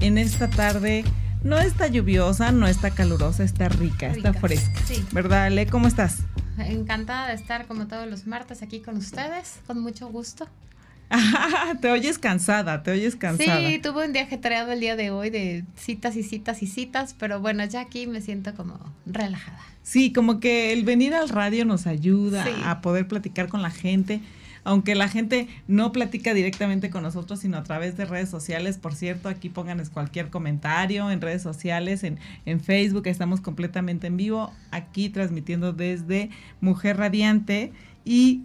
en esta tarde. No está lluviosa, no está calurosa, está rica, está fresca. Sí. ¿Verdad, Ale? ¿Cómo estás? Encantada de estar como todos los martes aquí con ustedes, con mucho gusto. te oyes cansada, te oyes cansada. Sí, tuve un día ajetreado el día de hoy de citas y citas y citas, pero bueno, ya aquí me siento como relajada. Sí, como que el venir al radio nos ayuda Sí. a poder platicar con la gente. Aunque la gente no platica directamente con nosotros, sino a través de redes sociales. Por cierto, aquí pónganos cualquier comentario en redes sociales, en, en Facebook, estamos completamente en vivo, aquí transmitiendo desde Mujer Radiante. Y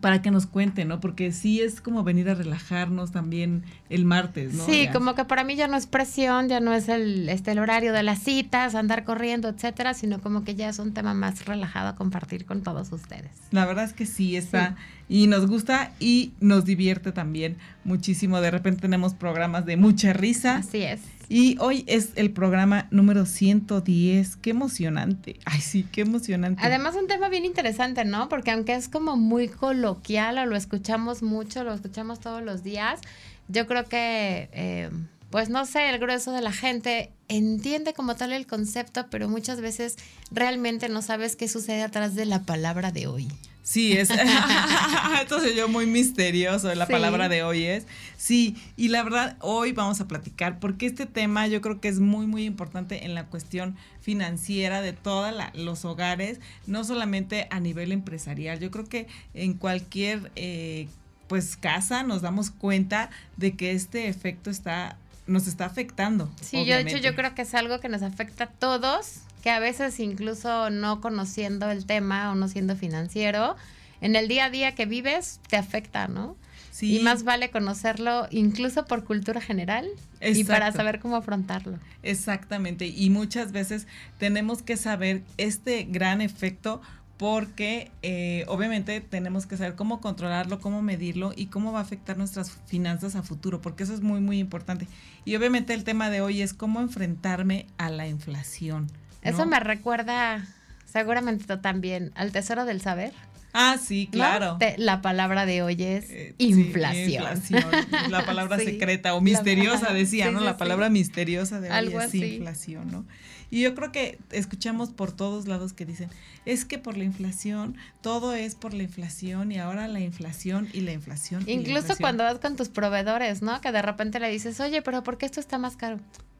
para que nos cuenten, ¿no? Porque sí es como venir a relajarnos también el martes, ¿no? Sí, Ya. como que para mí ya no es presión, ya no es el, este, el horario de las citas, andar corriendo, etcétera, sino como que ya es un tema más relajado a compartir con todos ustedes. La verdad es que sí está y nos gusta y nos divierte también muchísimo. De repente tenemos programas de mucha risa Así es. Y hoy es el programa número 110. Qué emocionante. Ay, sí, qué emocionante. Además, un tema bien interesante, ¿no? Porque aunque es como muy coloquial o lo escuchamos mucho, lo escuchamos todos los días, yo creo que, eh, pues no sé, el grueso de la gente entiende como tal el concepto, pero muchas veces realmente no sabes qué sucede atrás de la palabra de hoy. Sí, es. Entonces yo muy misterioso. La Sí. palabra de hoy es. Sí, y la verdad, hoy vamos a platicar porque este tema yo creo que es muy, muy importante en la cuestión financiera de todos los hogares, no solamente a nivel empresarial. Yo creo que en cualquier eh, pues casa nos damos cuenta de que este efecto está nos está afectando. Sí, yo de hecho yo creo que es algo que nos afecta a todos, que a veces incluso no conociendo el tema o no siendo financiero, en el día a día que vives te afecta, ¿no? Sí. Y más vale conocerlo incluso por cultura general y para saber cómo afrontarlo. Exactamente, y muchas veces tenemos que saber este gran efecto porque eh, obviamente tenemos que saber cómo controlarlo, cómo medirlo y cómo va a afectar nuestras finanzas a futuro, porque eso es muy, muy importante. Y obviamente el tema de hoy es cómo enfrentarme a la inflación. ¿No? Eso me recuerda seguramente tú también al tesoro del saber. Ah, sí, ¿no? claro. Te- la palabra de hoy es Eh, sí, inflación. inflación, La palabra Sí. secreta o misteriosa, decía, sí, ¿no? la palabra misteriosa de hoy es así. inflación, ¿no? Y yo creo que escuchamos por todos lados que dicen, es que por la inflación, todo es por la inflación y ahora la inflación y la inflación. la Incluso inflación". cuando vas con tus proveedores, ¿no? Que de repente le dices, oye, pero ¿por qué esto está más caro?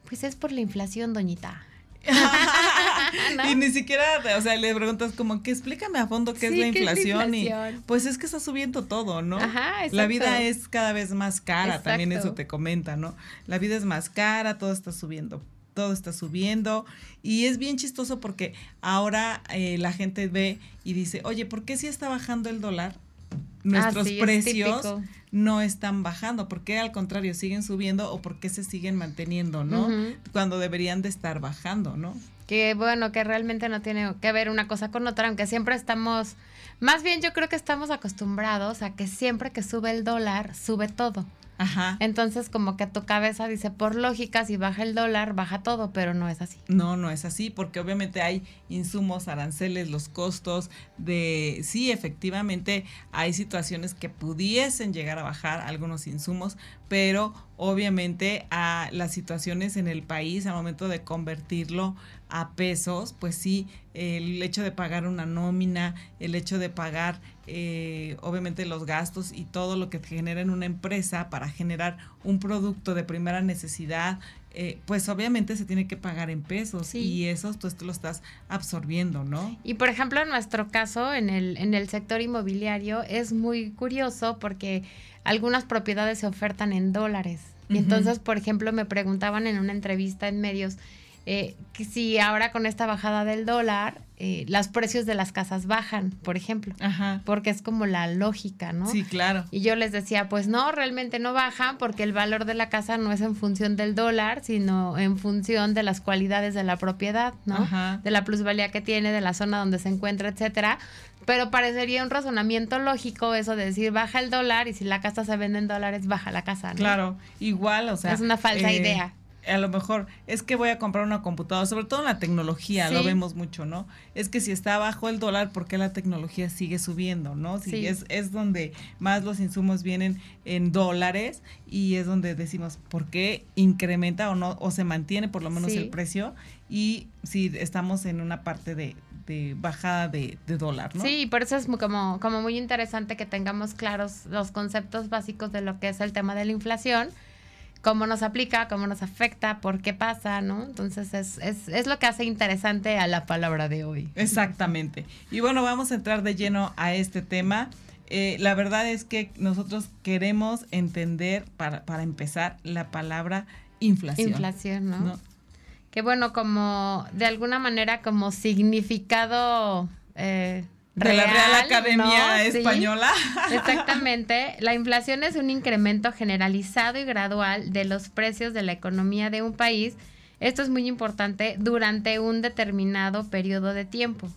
Pues es por la inflación, doñita. ¿No? Y ni siquiera, o sea, le preguntas como que explícame a fondo qué es Sí, la ¿qué es la inflación, inflación? y pues es que está subiendo todo, ¿no? Ajá, La vida es cada vez más cara, también eso te comenta, ¿no? La vida es más cara, todo está subiendo, todo está subiendo y es bien chistoso porque ahora eh, la gente ve y dice, oye, ¿por qué si está bajando el dólar? Nuestros Ah, sí, es precios. No están bajando, ¿por qué al contrario siguen subiendo o por qué se siguen manteniendo, ¿no? Cuando deberían de estar bajando, ¿no? Que bueno, que realmente no tiene que ver una cosa con otra, aunque siempre estamos, más bien yo creo que estamos acostumbrados a que siempre que sube el dólar, sube todo. Ajá. Entonces como que tu cabeza dice, por lógica, si baja el dólar, baja todo, pero no es así. No, no es así, porque obviamente hay insumos, aranceles, los costos de, sí, efectivamente hay situaciones que pudiesen llegar a bajar algunos insumos, pero obviamente a las situaciones en el país al momento de convertirlo a pesos, pues sí, el hecho de pagar una nómina, el hecho de pagar eh, obviamente los gastos y todo lo que genera en una empresa para generar un producto de primera necesidad, eh, pues obviamente se tiene que pagar en pesos Sí. y eso pues tú lo estás absorbiendo, ¿no? Y por ejemplo, en nuestro caso, en el, en el sector inmobiliario, es muy curioso porque algunas propiedades se ofertan en dólares. Y entonces, por ejemplo, me preguntaban en una entrevista en medios, eh, si ahora con esta bajada del dólar, eh, los precios de las casas bajan, por ejemplo. Ajá. Porque es como la lógica, ¿no? Sí, claro. Y yo les decía, pues no, realmente no bajan porque el valor de la casa no es en función del dólar, sino en función de las cualidades de la propiedad, ¿no? Ajá. De la plusvalía que tiene, de la zona donde se encuentra, etcétera. Pero parecería un razonamiento lógico eso de decir baja el dólar y si la casa se vende en dólares, baja la casa, ¿no? Claro, igual, o sea. Es una falsa eh, idea. A lo mejor es que voy a comprar una computadora, sobre todo en la tecnología, lo vemos mucho, ¿no? Es que si está bajo el dólar, ¿por qué la tecnología sigue subiendo, no? Si Sí. es, es donde más los insumos vienen en dólares y es donde decimos, ¿por qué incrementa o no, o se mantiene por lo menos Sí. el precio? Y si estamos en una parte de, de bajada de, de dólar, ¿no? Sí, por eso es muy- como, como muy interesante que tengamos claros los conceptos básicos de lo que es el tema de la inflación, cómo nos aplica, cómo nos afecta, por qué pasa, ¿no? Entonces es, es, es lo que hace interesante a la palabra de hoy. Exactamente. Y bueno, vamos a entrar de lleno a este tema. Eh, la verdad es que nosotros queremos entender, para, para empezar, la palabra inflación. Inflación, ¿no? ¿no? Que bueno, como de alguna manera como significado eh, De la Real Academia ¿no? Sí. Española. Exactamente. La inflación es un incremento generalizado y gradual de los precios de la economía de un país. Esto es muy importante durante un determinado periodo de tiempo.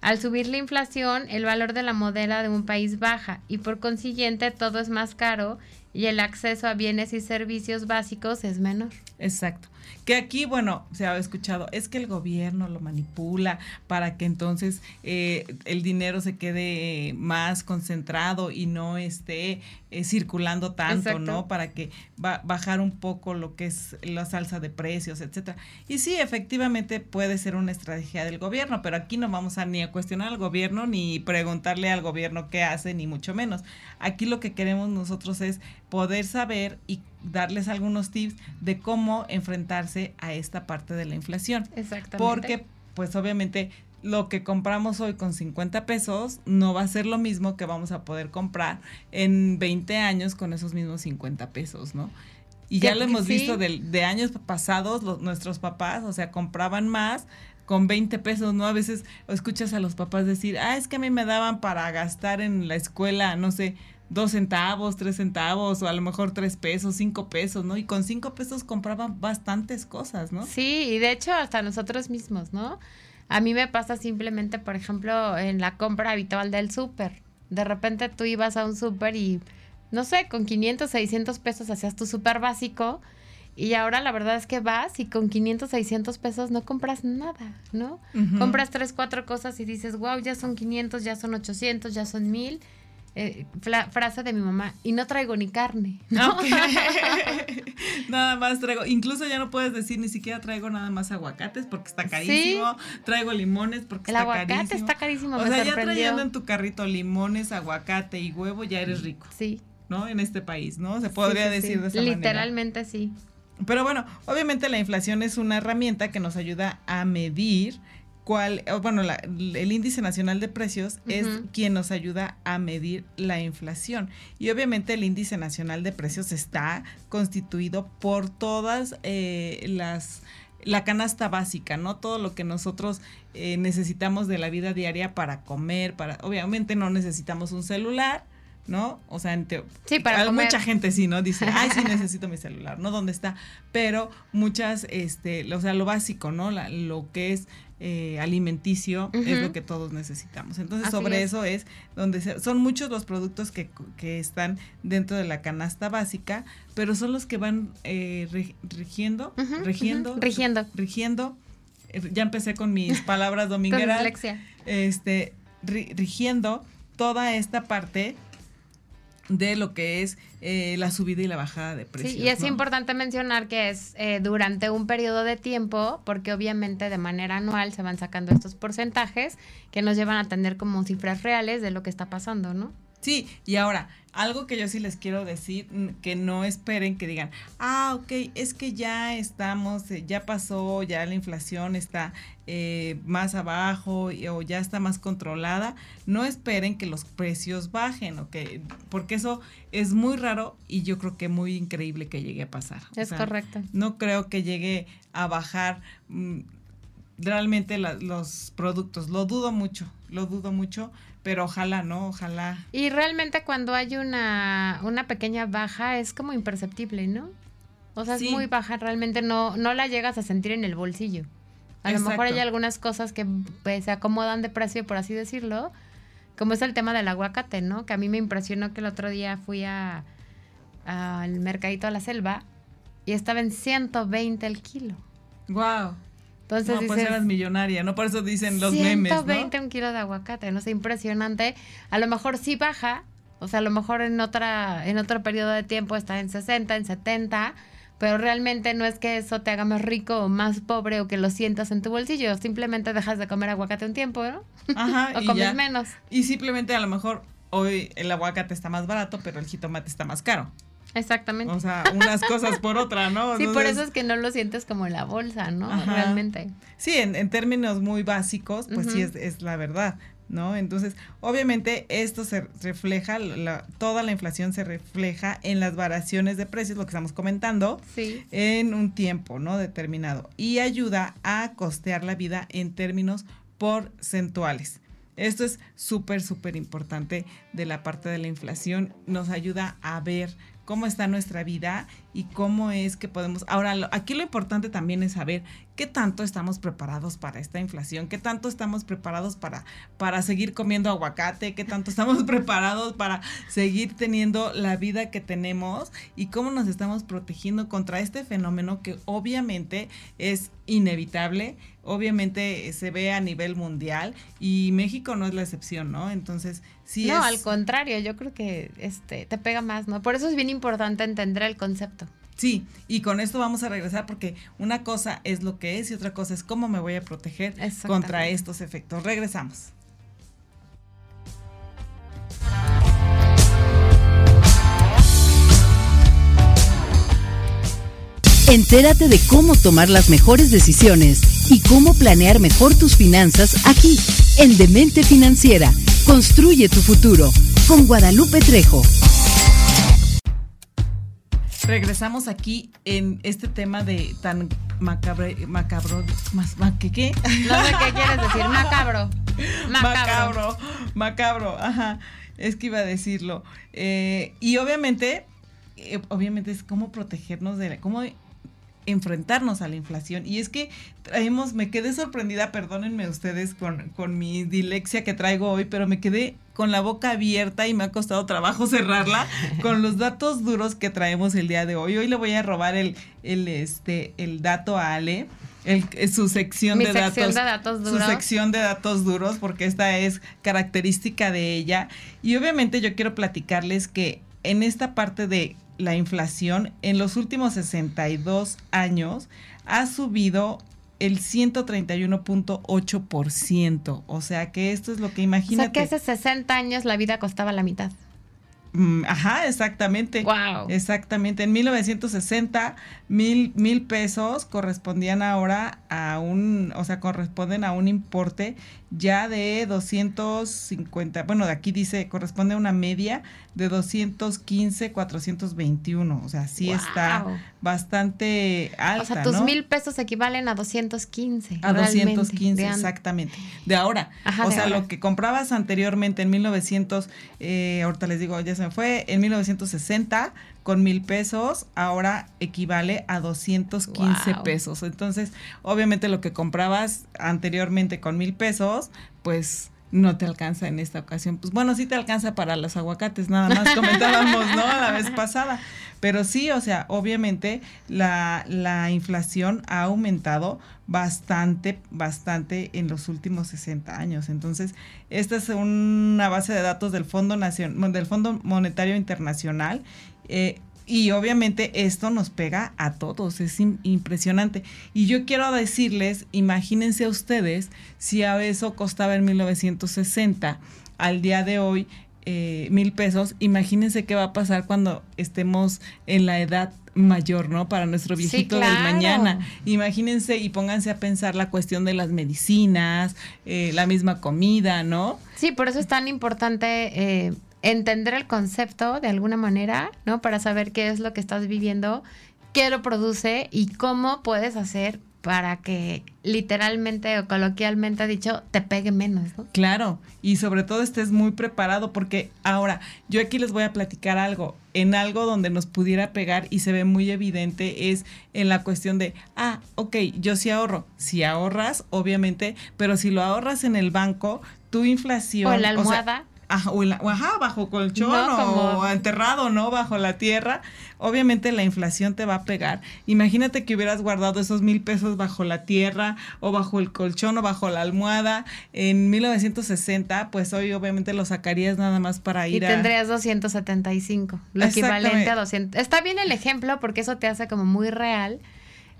Al subir la inflación, el valor de la moneda de un país baja y por consiguiente todo es más caro y el acceso a bienes y servicios básicos es menor. Exacto. Que aquí, bueno, se ha escuchado, es que el gobierno lo manipula para que entonces eh, el dinero se quede más concentrado y no esté eh, circulando tanto, Exacto. ¿no? Para que ba bajar un poco lo que es la salsa de precios, etcétera. Y sí, efectivamente puede ser una estrategia del gobierno, pero aquí no vamos a ni a cuestionar al gobierno ni preguntarle al gobierno qué hace, ni mucho menos. Aquí lo que queremos nosotros es poder saber y darles algunos tips de cómo enfrentarse a esta parte de la inflación. Exactamente. Porque, pues obviamente, lo que compramos hoy con 50 pesos no va a ser lo mismo que vamos a poder comprar en 20 años con esos mismos 50 pesos, ¿no? Y ya lo hemos sí. visto de, de años pasados, los- nuestros papás, o sea, compraban más con 20 pesos, ¿no? A veces escuchas a los papás decir, ah, es que a mí me daban para gastar en la escuela, no sé, dos centavos, tres centavos, o a lo mejor tres pesos, cinco pesos, ¿no? Y con cinco pesos compraban bastantes cosas, ¿no? Sí, y de hecho hasta nosotros mismos, ¿no? A mí me pasa simplemente, por ejemplo, en la compra habitual del súper. De repente tú ibas a un súper y, no sé, con 500, 600 pesos hacías tu súper básico. Y ahora la verdad es que vas y con 500, 600 pesos no compras nada, ¿no? Compras tres, cuatro cosas y dices, wow, ya son 500, ya son 800, ya son 1000. Eh, frase de mi mamá, y no traigo ni carne. ¿no? Ok. nada más traigo, incluso ya no puedes decir ni siquiera traigo nada más aguacates porque está carísimo, traigo limones porque El está aguacate carísimo. está carísimo, O me sea, ya trayendo en tu carrito limones, aguacate y huevo, ya eres rico, Sí. ¿no? En este país, ¿no? Se podría Sí, sí, decir de esa manera. Literalmente sí. Pero bueno, obviamente la inflación es una herramienta que nos ayuda a medir cuál, o bueno, la- el índice nacional de precios es quien nos ayuda a medir la inflación. Y obviamente el índice nacional de precios está constituido por todas eh, las la canasta básica, ¿no? Todo lo que nosotros eh, necesitamos de la vida diaria para comer, para, obviamente no necesitamos un celular, ¿no? O sea, en teo- Sí, para a- comer. mucha gente sí, ¿no? Dice, ay, sí necesito mi celular, ¿no? ¿Dónde está? Pero muchas, este, o sea, lo básico, ¿no? La- lo que es eh, alimenticio es lo que todos necesitamos. Entonces, Así sobre es. eso es donde se- son muchos los productos que, que están dentro de la canasta básica, pero son los que van eh, ri- rigiendo, Ujú, rigiendo, rigiendo. rigiendo. Eh, Ya empecé con mis palabras domingueras este, ri- rigiendo toda esta parte de lo que es eh, la subida y la bajada de precios. Sí, y es ¿no? importante mencionar que es eh, durante un periodo de tiempo, porque obviamente de manera anual se van sacando estos porcentajes que nos llevan a tener como cifras reales de lo que está pasando, ¿no? Sí, y ahora, algo que yo sí les quiero decir, que no esperen que digan, ah, ok, es que ya estamos, eh, ya pasó, ya la inflación está eh, más abajo o ya está más controlada. No esperen que los precios bajen, ok, porque eso es muy raro y yo creo que muy increíble que llegue a pasar. Es correcto. No creo que llegue a bajar. Mm, realmente los productos. Lo dudo mucho, lo dudo mucho, pero ojalá, ¿no? Ojalá. Y realmente cuando hay una, una pequeña baja es como imperceptible, ¿no? O sea, es muy baja, realmente no, no la llegas a sentir en el bolsillo. A lo mejor hay algunas cosas que pues, se acomodan de precio, por así decirlo, como es el tema del aguacate, ¿no? Que a mí me impresionó que el otro día fui a al mercadito a la selva y estaba en 120 el kilo. Wow. Entonces no, pues eras millonaria, ¿no? Por eso dicen los memes, 120 un kilo de aguacate, no sé, impresionante. A lo mejor sí baja, o sea, a lo mejor en otra en otro periodo de tiempo está en 60, en 70, pero realmente no es que eso te haga más rico o más pobre o que lo sientas en tu bolsillo, simplemente dejas de comer aguacate un tiempo, ¿no? Ajá, o comes menos. Y simplemente a lo mejor hoy el aguacate está más barato, pero el jitomate está más caro. Exactamente. O sea, unas cosas por otra, ¿no? Sí, por eso es que no lo sientes como en la bolsa, ¿no? Realmente. Sí, en, términos muy básicos, pues sí es, la verdad, ¿no? Entonces, obviamente esto se refleja, toda la inflación se refleja en las variaciones de precios, lo que estamos comentando, en un tiempo, ¿no? Determinado. Y ayuda a costear la vida en términos porcentuales. Esto es súper, súper importante de la parte de la inflación. Nos ayuda a ver cómo está nuestra vida y cómo es que podemos... Ahora, aquí lo importante también es saber qué tanto estamos preparados para esta inflación, qué tanto estamos preparados para, para seguir comiendo aguacate, qué tanto estamos preparados para seguir teniendo la vida que tenemos y cómo nos estamos protegiendo contra este fenómeno que obviamente es inevitable, obviamente se ve a nivel mundial y México no es la excepción, ¿no? Entonces, sí. No, al contrario, yo creo que este te pega más, ¿no? Por eso es bien importante entender el concepto. Sí, y con esto vamos a regresar porque una cosa es lo que es y otra cosa es cómo me voy a proteger contra estos efectos. Regresamos. Entérate de cómo tomar las mejores decisiones y cómo planear mejor tus finanzas aquí, en Demente Financiera. Construye tu futuro con Guadalupe Trejo regresamos aquí en este tema de tan macabro, macabro, más, ¿qué qué? No sé qué quieres decir, macabro. Macabro, macabro, ajá, es que iba a decirlo. Eh, y obviamente, eh, obviamente es cómo protegernos de, cómo enfrentarnos a la inflación. Y es que traemos, me quedé sorprendida, perdónenme ustedes con, con mi dilexia que traigo hoy, pero me quedé con la boca abierta y me ha costado trabajo cerrarla con los datos duros que traemos el día de hoy. Hoy le voy a robar el, el, este, el dato a Ale. El, su sección, de, datos, de datos duros. Su sección de datos duros, porque esta es característica de ella. Y obviamente yo quiero platicarles que en esta parte de la inflación en los últimos 62 años ha subido el 131.8%. O sea que esto es lo que imagínate. O sea que hace 60 años la vida costaba la mitad. Mm, ajá, exactamente. Wow. Exactamente. En 1960, mil, mil pesos correspondían ahora a un, o sea, corresponden a un importe ya de 250, bueno, de aquí dice, corresponde a una media de 215, 421. O sea, sí está bastante alta. O sea, tus mil pesos equivalen a 215. A 215, exactamente. De ahora. o sea, lo que comprabas anteriormente en 1900, eh, ahorita les digo, ya se me fue, en 1960 con mil pesos, ahora equivale a 215 pesos. Entonces, obviamente lo que comprabas anteriormente con mil pesos, pues no te alcanza en esta ocasión. Pues bueno, sí te alcanza para los aguacates, nada más comentábamos, ¿no? La vez pasada. Pero sí, o sea, obviamente la, la inflación ha aumentado bastante, bastante en los últimos 60 años. Entonces, esta es una base de datos del Fondo, Nacion del Fondo Monetario Internacional eh, y obviamente esto nos pega a todos, es impresionante. Y yo quiero decirles, imagínense ustedes si a eso costaba en 1960 al día de hoy eh, mil pesos, imagínense qué va a pasar cuando estemos en la edad mayor, ¿no? Para nuestro viejito del mañana. Imagínense y pónganse a pensar la cuestión de las medicinas, eh, la misma comida, ¿no? Sí, por eso es tan importante eh, entender el concepto de alguna manera, ¿no? Para saber qué es lo que estás viviendo, qué lo produce y cómo puedes hacer para que literalmente o coloquialmente dicho te pegue menos, ¿no? Claro, y sobre todo estés muy preparado porque ahora yo aquí les voy a platicar algo, en algo donde nos pudiera pegar y se ve muy evidente es en la cuestión de, ah, ok, yo sí ahorro, si ahorras, obviamente, pero si lo ahorras en el banco, tu inflación... O la almohada. Ajá, o bajo colchón o enterrado, ¿no? Bajo la tierra. Obviamente la inflación te va a pegar. Imagínate que hubieras guardado esos mil pesos bajo la tierra o bajo el colchón o bajo la almohada en 1960, pues hoy obviamente lo sacarías nada más para ir y tendrías 275, lo equivalente a 200. Está bien el ejemplo porque eso te hace como muy real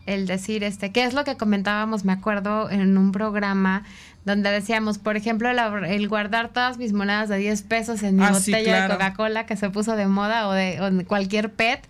el decir, este, ¿qué es lo que comentábamos, me acuerdo, en un programa donde decíamos, por ejemplo, el guardar todas mis monedas de 10 pesos en mi ah, botella de Coca-Cola que se puso de moda o de o cualquier PET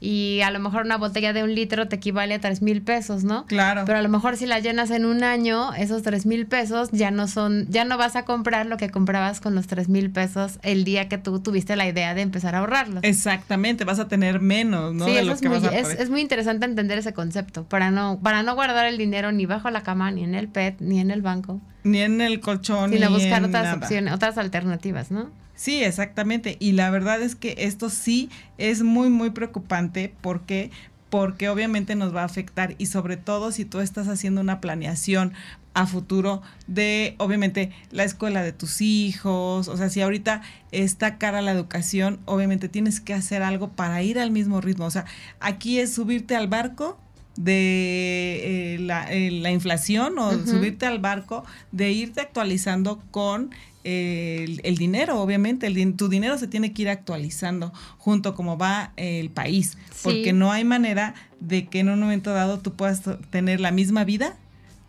y a lo mejor una botella de un litro te equivale a tres mil pesos, ¿no? Claro. Pero a lo mejor si la llenas en un año, esos tres mil pesos ya no son, ya no vas a comprar lo que comprabas con los tres mil pesos el día que tú tuviste la idea de empezar a ahorrarlos. Exactamente, vas a tener menos, ¿no? Sí, eso es, muy, es, muy interesante entender ese concepto, para no, para no guardar el dinero ni bajo la cama, ni en el PET, ni en el banco. Ni en el colchón, sino buscar otras opciones, otras alternativas, ¿no? Sí, exactamente. Y la verdad es que esto sí es muy, muy preocupante. Porque porque obviamente nos va a afectar y sobre todo si tú estás haciendo una planeación a futuro de obviamente la escuela de tus hijos, o sea, si ahorita está cara la educación, obviamente tienes que hacer algo para ir al mismo ritmo, o sea, aquí es subirte al barco de eh, eh, la, inflación o subirte al barco de irte actualizando con el, dinero, obviamente, el, tu dinero se tiene que ir actualizando junto como va el país, porque no hay manera de que en un momento dado tú puedas tener la misma vida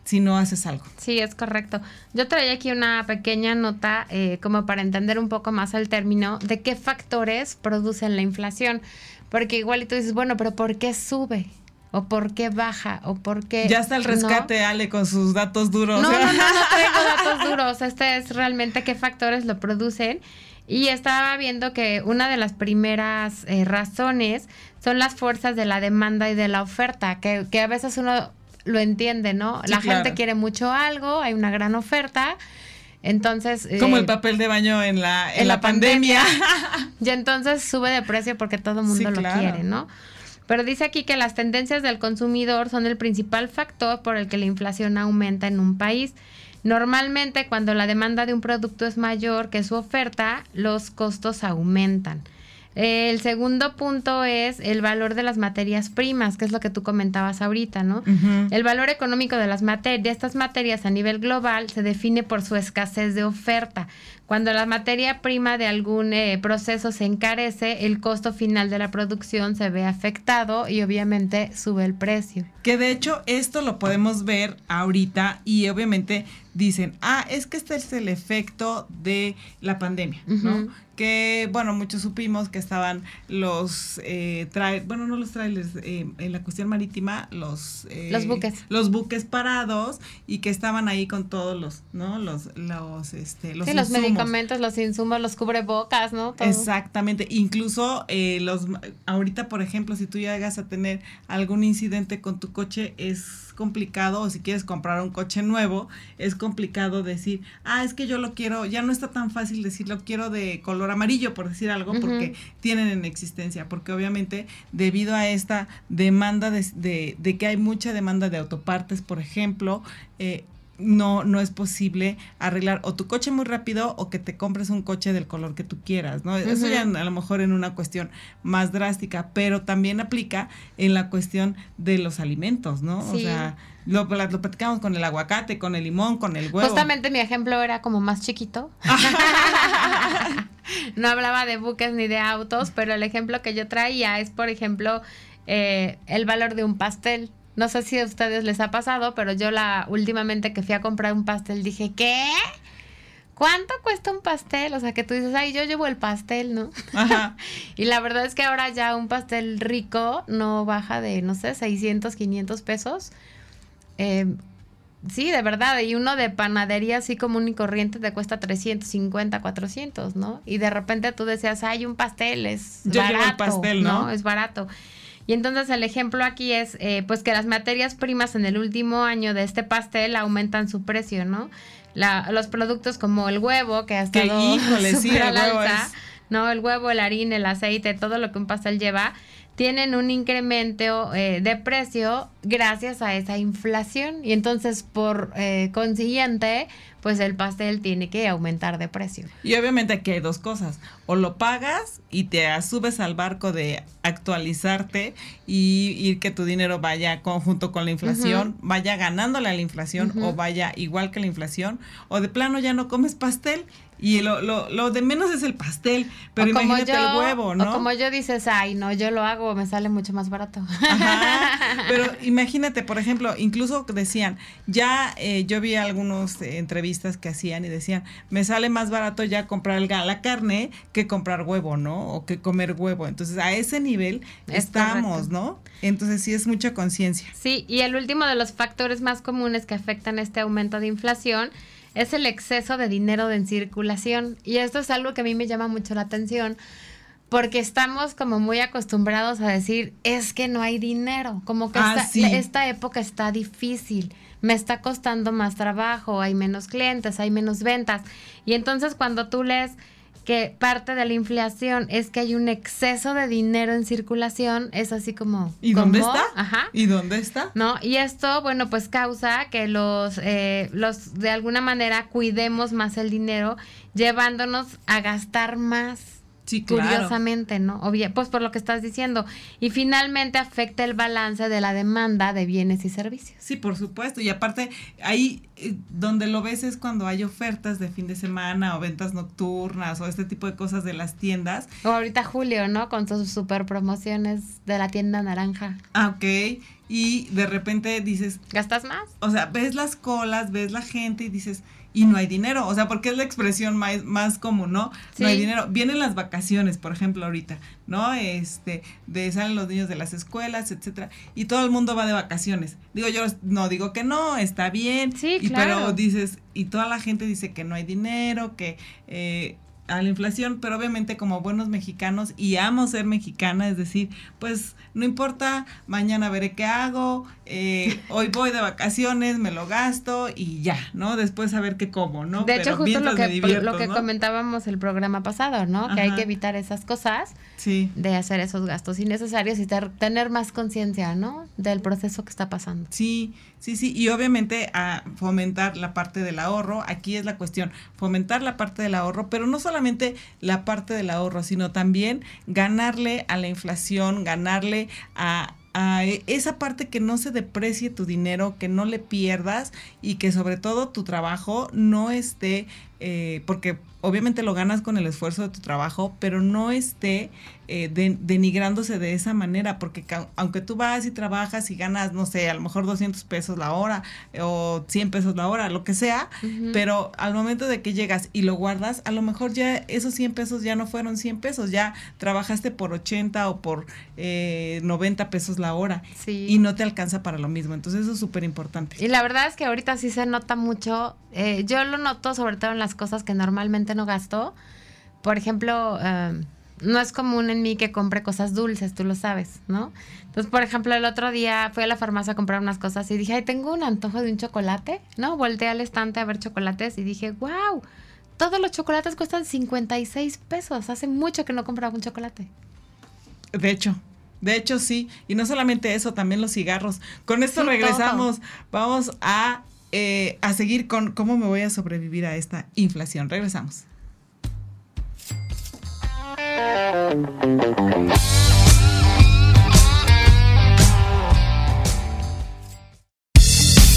si no haces algo. Sí, es correcto. Yo traía aquí una pequeña nota eh, como para entender un poco más el término de qué factores producen la inflación, porque igual y tú dices, bueno, pero ¿por qué sube? O por qué baja o por qué ya está el rescate Ale con sus datos duros. No no no no traigo datos duros. Este es realmente qué factores lo producen. Y estaba viendo que una de las primeras eh, razones son las fuerzas de la demanda y de la oferta que, que a veces uno lo entiende no la gente quiere mucho algo hay una gran oferta. Entonces. Como el eh, papel de baño en la, en, la, pandemia. y entonces sube de precio porque todo el mundo lo quiere, ¿no? Pero dice aquí que las tendencias del consumidor son el principal factor por el que la inflación aumenta en un país. Normalmente cuando la demanda de un producto es mayor que su oferta, los costos aumentan. El segundo punto es el valor de las materias primas, que es lo que tú comentabas ahorita, ¿no? El valor económico de las materias, estas materias a nivel global se define por su escasez de oferta. Cuando la materia prima de algún eh, proceso se encarece, el costo final de la producción se ve afectado y obviamente sube el precio. Que de hecho esto lo podemos ver ahorita y obviamente dicen, ah, es que este es el efecto de la pandemia, ¿no? que, bueno, muchos supimos que estaban los, eh, bueno, no los trailers, eh, en la cuestión marítima, los... Eh, los buques. Los buques parados y que estaban ahí con todos los, ¿no? Los, los, este, los, sí, los medicamentos, los insumos, los cubrebocas, ¿no? Exactamente. Incluso eh, los, ahorita, por ejemplo, si tú llegas a tener algún incidente con tu coche, es complicado, o si quieres comprar un coche nuevo, es complicado decir, ah, es que yo lo quiero, ya no está tan fácil decir, lo quiero de color amarillo, por decir algo, porque tienen en existencia, porque obviamente debido a esta demanda de, de, de que hay mucha demanda de autopartes, por ejemplo, eh, no, no es posible arreglar o tu coche muy rápido o que te compres un coche del color que tú quieras, ¿no? Eso ya a lo mejor en una cuestión más drástica, pero también aplica en la cuestión de los alimentos, ¿no? O sea, lo, lo platicamos con el aguacate, con el limón, con el huevo. Justamente mi ejemplo era como más chiquito. no hablaba de buques ni de autos, pero el ejemplo que yo traía es, por ejemplo, eh, el valor de un pastel. No sé si a ustedes les ha pasado, pero yo la últimamente que fui a comprar un pastel dije, ¿qué? ¿cuánto cuesta un pastel? O sea, que tú dices, ay, yo llevo el pastel, ¿no? Ajá. y la verdad es que ahora ya un pastel rico no baja de, no sé, 600, 500 pesos. Eh, sí, de verdad. Y uno de panadería así común y corriente te cuesta 350, 400, ¿no? Y de repente tú decías, ay, un pastel es yo barato. Llevo el pastel, ¿no? Es barato. Y entonces el ejemplo aquí es, eh, pues que las materias primas en el último año de este pastel aumentan su precio, ¿no? la, los productos como el huevo, que ha estado híjole, sí, el huevo ¿no? El huevo, el harina, el aceite, todo lo que un pastel lleva, tienen un incremento eh, de precio gracias a esa inflación. Y entonces, por eh, consiguiente, pues el pastel tiene que aumentar de precio. Y obviamente aquí hay dos cosas. O lo pagas y te subes al barco de actualizarte y, ir que tu dinero vaya conjunto con la inflación, vaya ganándole a la inflación o vaya igual que la inflación. O de plano ya no comes pastel y lo, lo, lo, de menos es el pastel, pero imagínate el huevo, ¿no? O como yo dices, ay, no, yo lo hago, me sale mucho más barato. pero imagínate, por ejemplo, incluso decían, ya eh, yo vi algunos eh, entrevistas que hacían y decían, me sale más barato ya comprar la carne que comprar huevo, ¿no? O que comer huevo. Entonces, a ese nivel estamos, ¿no? Entonces, sí es mucha conciencia. Sí, y el último de los factores más comunes que afectan este aumento de inflación es el exceso de dinero en circulación. Y esto es algo que a mí me llama mucho la atención porque estamos como muy acostumbrados a decir, es que no hay dinero, como que ah, esta, época está difícil, me está costando más trabajo, hay menos clientes, hay menos ventas. Y entonces cuando tú lees que parte de la inflación es que hay un exceso de dinero en circulación, es así como... ¿Y dónde está? Ajá. ¿Y dónde está? ¿No? Y esto, bueno, pues causa que los, eh, los, de alguna manera, cuidemos más el dinero, llevándonos a gastar más. Sí, Curiosamente, ¿no? Pues por lo que estás diciendo. Y finalmente afecta el balance de la demanda de bienes y servicios. Sí, por supuesto. Y aparte, ahí eh, donde lo ves es cuando hay ofertas de fin de semana o ventas nocturnas o este tipo de cosas de las tiendas. O ahorita Julio, ¿no? Con sus super promociones de la tienda naranja. Ah, ok. Y de repente dices... ¿Gastas más? O sea, ves las colas, ves la gente y dices y no hay dinero. O sea, porque es la expresión más, más común, ¿no? No hay dinero. Vienen las vacaciones, por ejemplo, ahorita, ¿no? Este, de salen los niños de las escuelas, etcétera, y todo el mundo va de vacaciones. Digo, yo no digo que no, está bien. Sí, y, Pero dices, y toda la gente dice que no hay dinero, que eh, a la inflación, pero obviamente como buenos mexicanos y amo ser mexicana, es decir, pues no importa, mañana veré qué hago, eh, hoy voy de vacaciones, me lo gasto y ya, ¿no? Después a ver qué como, ¿no? De hecho, justo lo que, lo que comentábamos el programa pasado, ¿no? Que hay que evitar esas cosas, sí. de hacer esos gastos innecesarios y tener más conciencia, ¿no? Del proceso que está pasando. Sí, sí, sí, y obviamente a fomentar la parte del ahorro, aquí es la cuestión, fomentar la parte del ahorro, pero no solamente la parte del ahorro, sino también ganarle a la inflación, ganarle a esa parte que no se deprecie tu dinero, que no le pierdas y que sobre todo tu trabajo no esté, eh, porque obviamente lo ganas con el esfuerzo de tu trabajo, pero no esté eh, denigrándose de esa manera, porque aunque tú vas y trabajas y ganas, no sé, a lo mejor 200 pesos la hora o 100 pesos la hora, lo que sea, pero al momento de que llegas y lo guardas, a lo mejor ya esos 100 pesos ya no fueron 100 pesos, ya trabajaste por 80 o por eh, 90 pesos la hora y no te alcanza para lo mismo. Entonces eso es súper importante. Y la verdad es que ahorita sí se nota mucho, eh, yo lo noto sobre todo en las cosas que normalmente no gasto. Por ejemplo, eh, no es común en mí que compre cosas dulces, tú lo sabes, ¿no? Entonces, por ejemplo, el otro día fui a la farmacia a comprar unas cosas y dije, ay, tengo un antojo de un chocolate, ¿no? Volteé al estante a ver chocolates y dije, wow, todos los chocolates cuestan 56 pesos. Hace mucho que no compraba un chocolate. De hecho, de hecho sí. Y no solamente eso, también los cigarros. Con esto regresamos. Vamos a, eh, a seguir con cómo me voy a sobrevivir a esta inflación. Regresamos.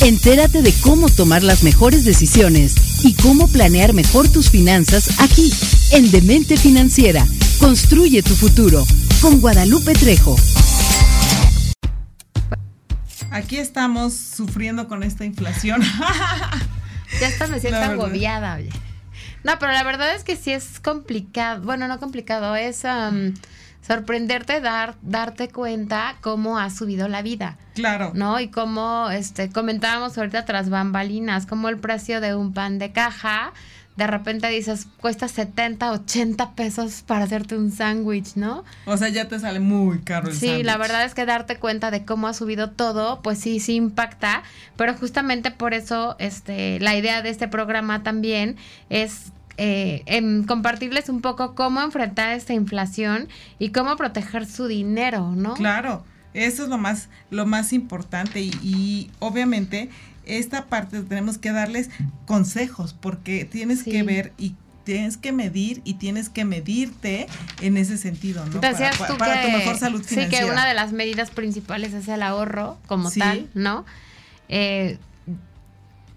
Entérate de cómo tomar las mejores decisiones y cómo planear mejor tus finanzas aquí, en Demente Financiera. Construye tu futuro con Guadalupe Trejo. Aquí estamos sufriendo con esta inflación. ya estás me siento agobiada, oye. No, pero la verdad es que sí es complicado. Bueno, no complicado, es sorprenderte, dar, darte cuenta cómo ha subido la vida. Claro. ¿No? Y cómo este, comentábamos ahorita tras bambalinas, cómo el precio de un pan de caja de repente dices, cuesta 70, 80 pesos para hacerte un sándwich, ¿no? O sea, ya te sale muy caro el Sí, la verdad es que darte cuenta de cómo ha subido todo, pues sí, sí impacta, pero justamente por eso este, la idea de este programa también es eh, compartirles un poco cómo enfrentar esta inflación y cómo proteger su dinero, ¿no? Claro, eso es lo más, lo más importante y, y obviamente esta parte tenemos que darles consejos porque tienes que ver y tienes que medir y tienes que medirte en ese sentido, ¿no? Decías para, tú para tu mejor salud financiera. Sí, que una de las medidas principales es el ahorro como tal, ¿no? Eh,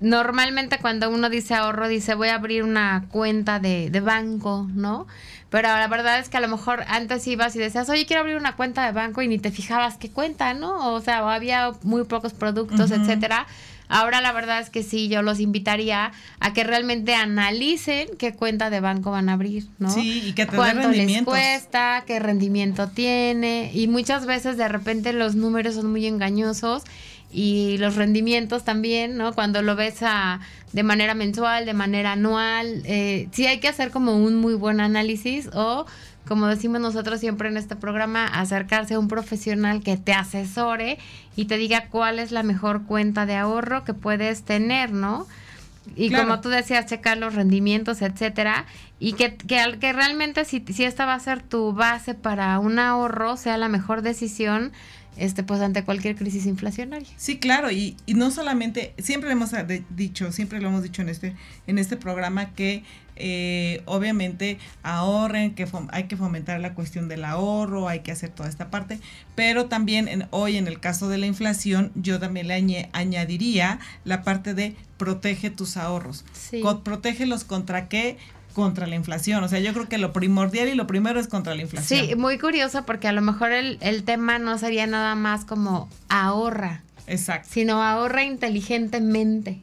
normalmente cuando uno dice ahorro, dice voy a abrir una cuenta de, de, banco, ¿no? Pero la verdad es que a lo mejor antes ibas y decías, oye, quiero abrir una cuenta de banco y ni te fijabas qué cuenta, ¿no? O sea, había muy pocos productos, etcétera. Ahora la verdad es que sí, yo los invitaría a que realmente analicen qué cuenta de banco van a abrir, ¿no? Sí, y que te Cuánto les cuesta, qué rendimiento tiene. Y muchas veces de repente los números son muy engañosos y los rendimientos también, ¿no? Cuando lo ves a, de manera mensual, de manera anual, eh, sí hay que hacer como un muy buen análisis o como decimos nosotros siempre en este programa, acercarse a un profesional que te asesore y te diga cuál es la mejor cuenta de ahorro que puedes tener, ¿no? Y como tú decías, checar los rendimientos, etcétera, y que, que, que realmente si, si esta va a ser tu base para un ahorro, sea la mejor decisión, este pues ante cualquier crisis inflacionaria. Sí, claro, y, y no solamente, siempre hemos dicho, siempre lo hemos dicho en este, en este programa que eh, obviamente ahorren, que hay que fomentar la cuestión del ahorro, hay que hacer toda esta parte, pero también en, hoy en el caso de la inflación yo también le añadiría la parte de protege tus ahorros. Sí. protégelos contra qué? contra la inflación. O sea, yo creo que lo primordial y lo primero es contra la inflación. Sí, muy curioso porque a lo mejor el, el tema no sería nada más como ahorra. Exacto. Sino ahorra inteligentemente.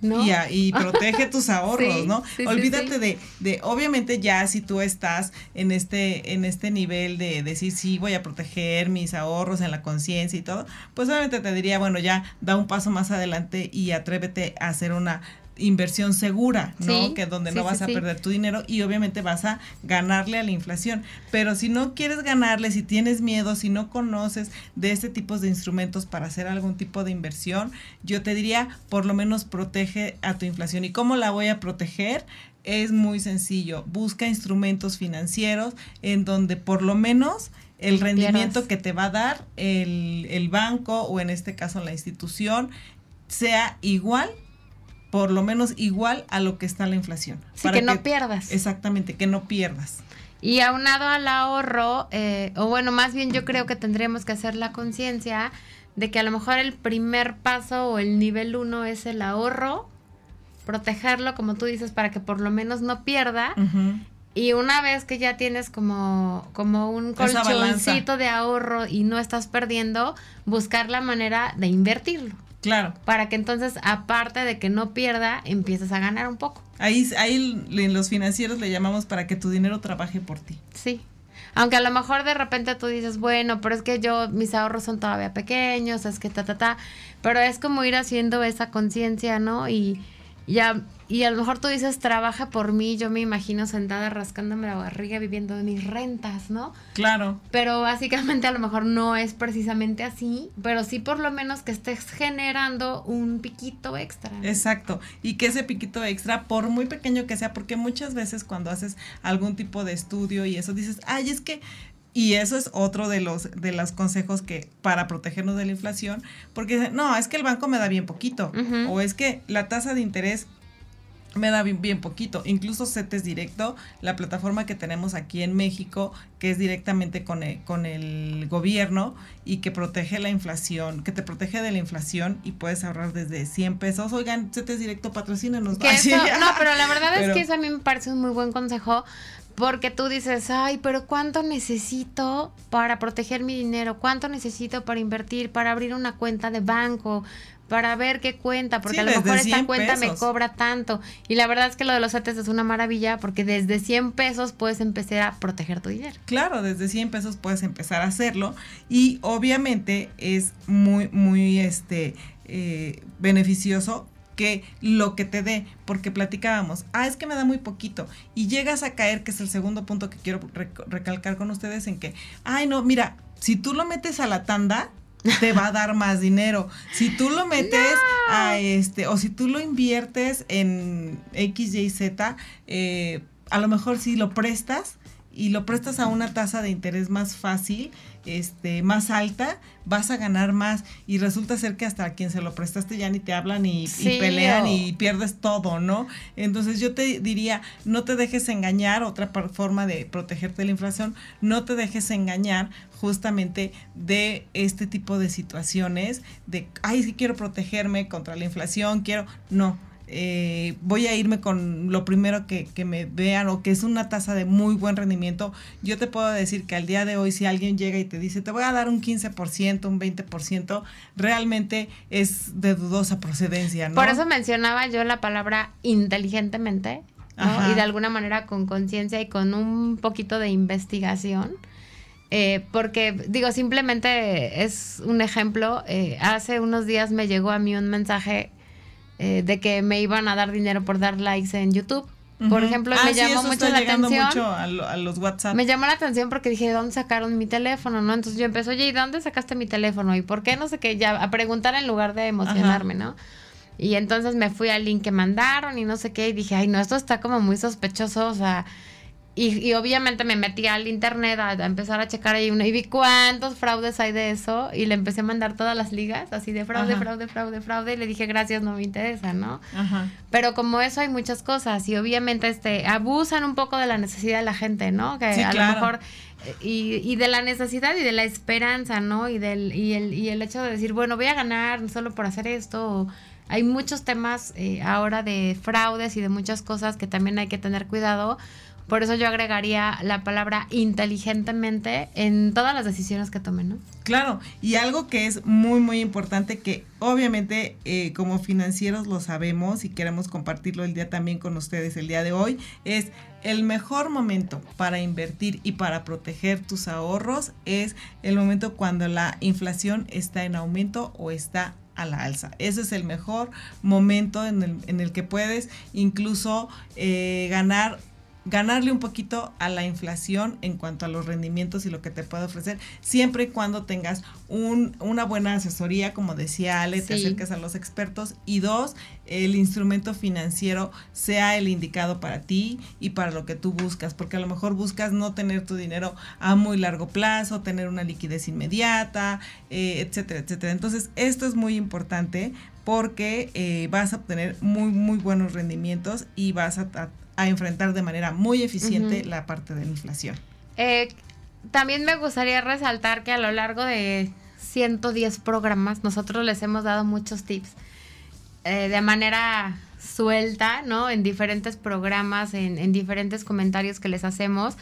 ¿No? Y, y, protege tus ahorros, ¿no? Olvídate de, de, obviamente ya si tú estás en este, en este nivel de decir, sí, voy a proteger mis ahorros en la conciencia y todo, pues obviamente te diría, bueno, ya da un paso más adelante y atrévete a hacer una inversión segura, ¿no? que donde no vas a perder tu dinero y obviamente vas a ganarle a la inflación. Pero si no quieres ganarle, si tienes miedo, si no conoces de este tipo de instrumentos para hacer algún tipo de inversión, yo te diría, por lo menos protege a tu inflación. ¿Y cómo la voy a proteger? Es muy sencillo. Busca instrumentos financieros en donde por lo menos el rendimiento que te va a dar el, el banco o en este caso la institución sea igual por lo menos igual a lo que está la inflación. Sí, para que no pierdas. Exactamente, que no pierdas. Y aunado al ahorro, eh, o bueno, más bien yo creo que tendríamos que hacer la conciencia de que a lo mejor el primer paso o el nivel uno es el ahorro, protegerlo, como tú dices, para que por lo menos no pierda. Y una vez que ya tienes como, como un colchoncito de ahorro y no estás perdiendo, buscar la manera de invertirlo. Claro. Para que entonces, aparte de que no pierda, empieces a ganar un poco. Ahí, ahí en los financieros le llamamos para que tu dinero trabaje por ti. Sí. Aunque a lo mejor de repente tú dices, bueno, pero es que yo, mis ahorros son todavía pequeños, es que ta, ta, ta. Pero es como ir haciendo esa conciencia, ¿no? Y ya y a lo mejor tú dices, trabaja por mí, yo me imagino sentada rascándome la barriga viviendo de mis rentas, ¿no? Claro. Pero básicamente a lo mejor no es precisamente así, pero sí por lo menos que estés generando un piquito extra. Exacto. Y que ese piquito extra, por muy pequeño que sea, porque muchas veces cuando haces algún tipo de estudio y eso dices, ay, es que y eso es otro de los de los consejos que para protegernos de la inflación, porque no, es que el banco me da bien poquito o es que la tasa de interés me da bien, poquito. Incluso CETES Directo, la plataforma que tenemos aquí en México, que es directamente con el, con el gobierno y que protege la inflación, que te protege de la inflación y puedes ahorrar desde 100 pesos. Oigan, CETES Directo, patrocínenos. no, pero la verdad es que eso a mí me parece un muy buen consejo porque tú dices, ay, pero ¿cuánto necesito para proteger mi dinero? ¿Cuánto necesito para invertir, para abrir una cuenta de banco? para ver qué cuenta, porque a lo mejor esta cuenta me cobra tanto. Y la verdad es que lo de los CETES es una maravilla porque desde 100 pesos puedes empezar a proteger tu dinero. Claro, desde 100 pesos puedes empezar a hacerlo y obviamente es muy, muy este, eh, beneficioso que lo que te dé, porque platicábamos, ah, es que me da muy poquito, y llegas a caer, que es el segundo punto que quiero recalcar con ustedes, en que, ay, no, mira, si tú lo metes a la tanda, te va a dar más dinero. Si tú lo metes a este, o si tú lo inviertes en X, Y, Z, eh, a lo mejor si lo prestas y lo prestas a una tasa de interés más fácil, este, más alta, vas a ganar más. Y resulta ser que hasta a quien se lo prestaste ya ni te hablan y, pelean y pierdes todo, ¿no? Entonces yo te diría, no te dejes engañar, otra forma de protegerte de la inflación, no te dejes engañar justamente de este tipo de situaciones, de, ay, sí quiero protegerme contra la inflación, quiero, no eh, voy a irme con lo primero que, me vean o que es una tasa de muy buen rendimiento, yo te puedo decir que al día de hoy si alguien llega y te dice te voy a dar un 15%, un 20%, realmente es de dudosa procedencia. ¿no? Por eso mencionaba yo la palabra inteligentemente y de alguna manera con conciencia y con un poquito de investigación. Eh, porque digo, simplemente es un ejemplo. Eh, hace unos días me llegó a mí un mensaje eh, de que me iban a dar dinero por dar likes en YouTube. Por ejemplo, ah, me llamó mucho la atención. Mucho a, los WhatsApp. Me llamó la atención porque dije, ¿de dónde sacaron mi teléfono? ¿No? Entonces yo empecé, oye, ¿y dónde sacaste mi teléfono? ¿Y por qué? No sé qué, ya a preguntar en lugar de emocionarme, ¿no? Y entonces me fui al link que mandaron y no sé qué, y dije, ay, no, esto está como muy sospechoso, o sea, y, obviamente me metí al internet a, empezar a checar ahí una y vi cuántos fraudes hay de eso y le empecé a mandar todas las ligas así de fraude, fraude, fraude, fraude y le dije gracias, no me interesa, ¿no? Pero como eso hay muchas cosas y obviamente este abusan un poco de la necesidad de la gente, ¿no? Que a lo mejor y, y, de la necesidad y de la esperanza, ¿no? Y del y el, y el hecho de decir, bueno, voy a ganar solo por hacer esto. hay muchos temas eh, ahora de fraudes y de muchas cosas que también hay que tener cuidado por eso yo agregaría la palabra inteligentemente en todas las decisiones que tomen, ¿no? Claro, y algo que es muy, muy importante que obviamente eh, como financieros lo sabemos y queremos compartirlo el día también con ustedes el día de hoy, es el mejor momento para invertir y para proteger tus ahorros es el momento cuando la inflación está en aumento o está a la alza. Ese es el mejor momento en el, en el que puedes incluso eh, ganar ganarle un poquito a la inflación en cuanto a los rendimientos y lo que te puede ofrecer, siempre y cuando tengas un, una buena asesoría, como decía Ale, te acerques a los expertos y dos, el instrumento financiero sea el indicado para ti y para lo que tú buscas, porque a lo mejor buscas no tener tu dinero a muy largo plazo, tener una liquidez inmediata, eh, etcétera, etcétera. Entonces, esto es muy importante porque eh, vas a obtener muy, muy buenos rendimientos y vas a, a enfrentar de manera muy eficiente la parte de la inflación. Eh, también me gustaría resaltar que a lo largo de 110 programas nosotros les hemos dado muchos tips eh, de manera suelta, ¿no? En diferentes programas, en, en diferentes comentarios que les hacemos,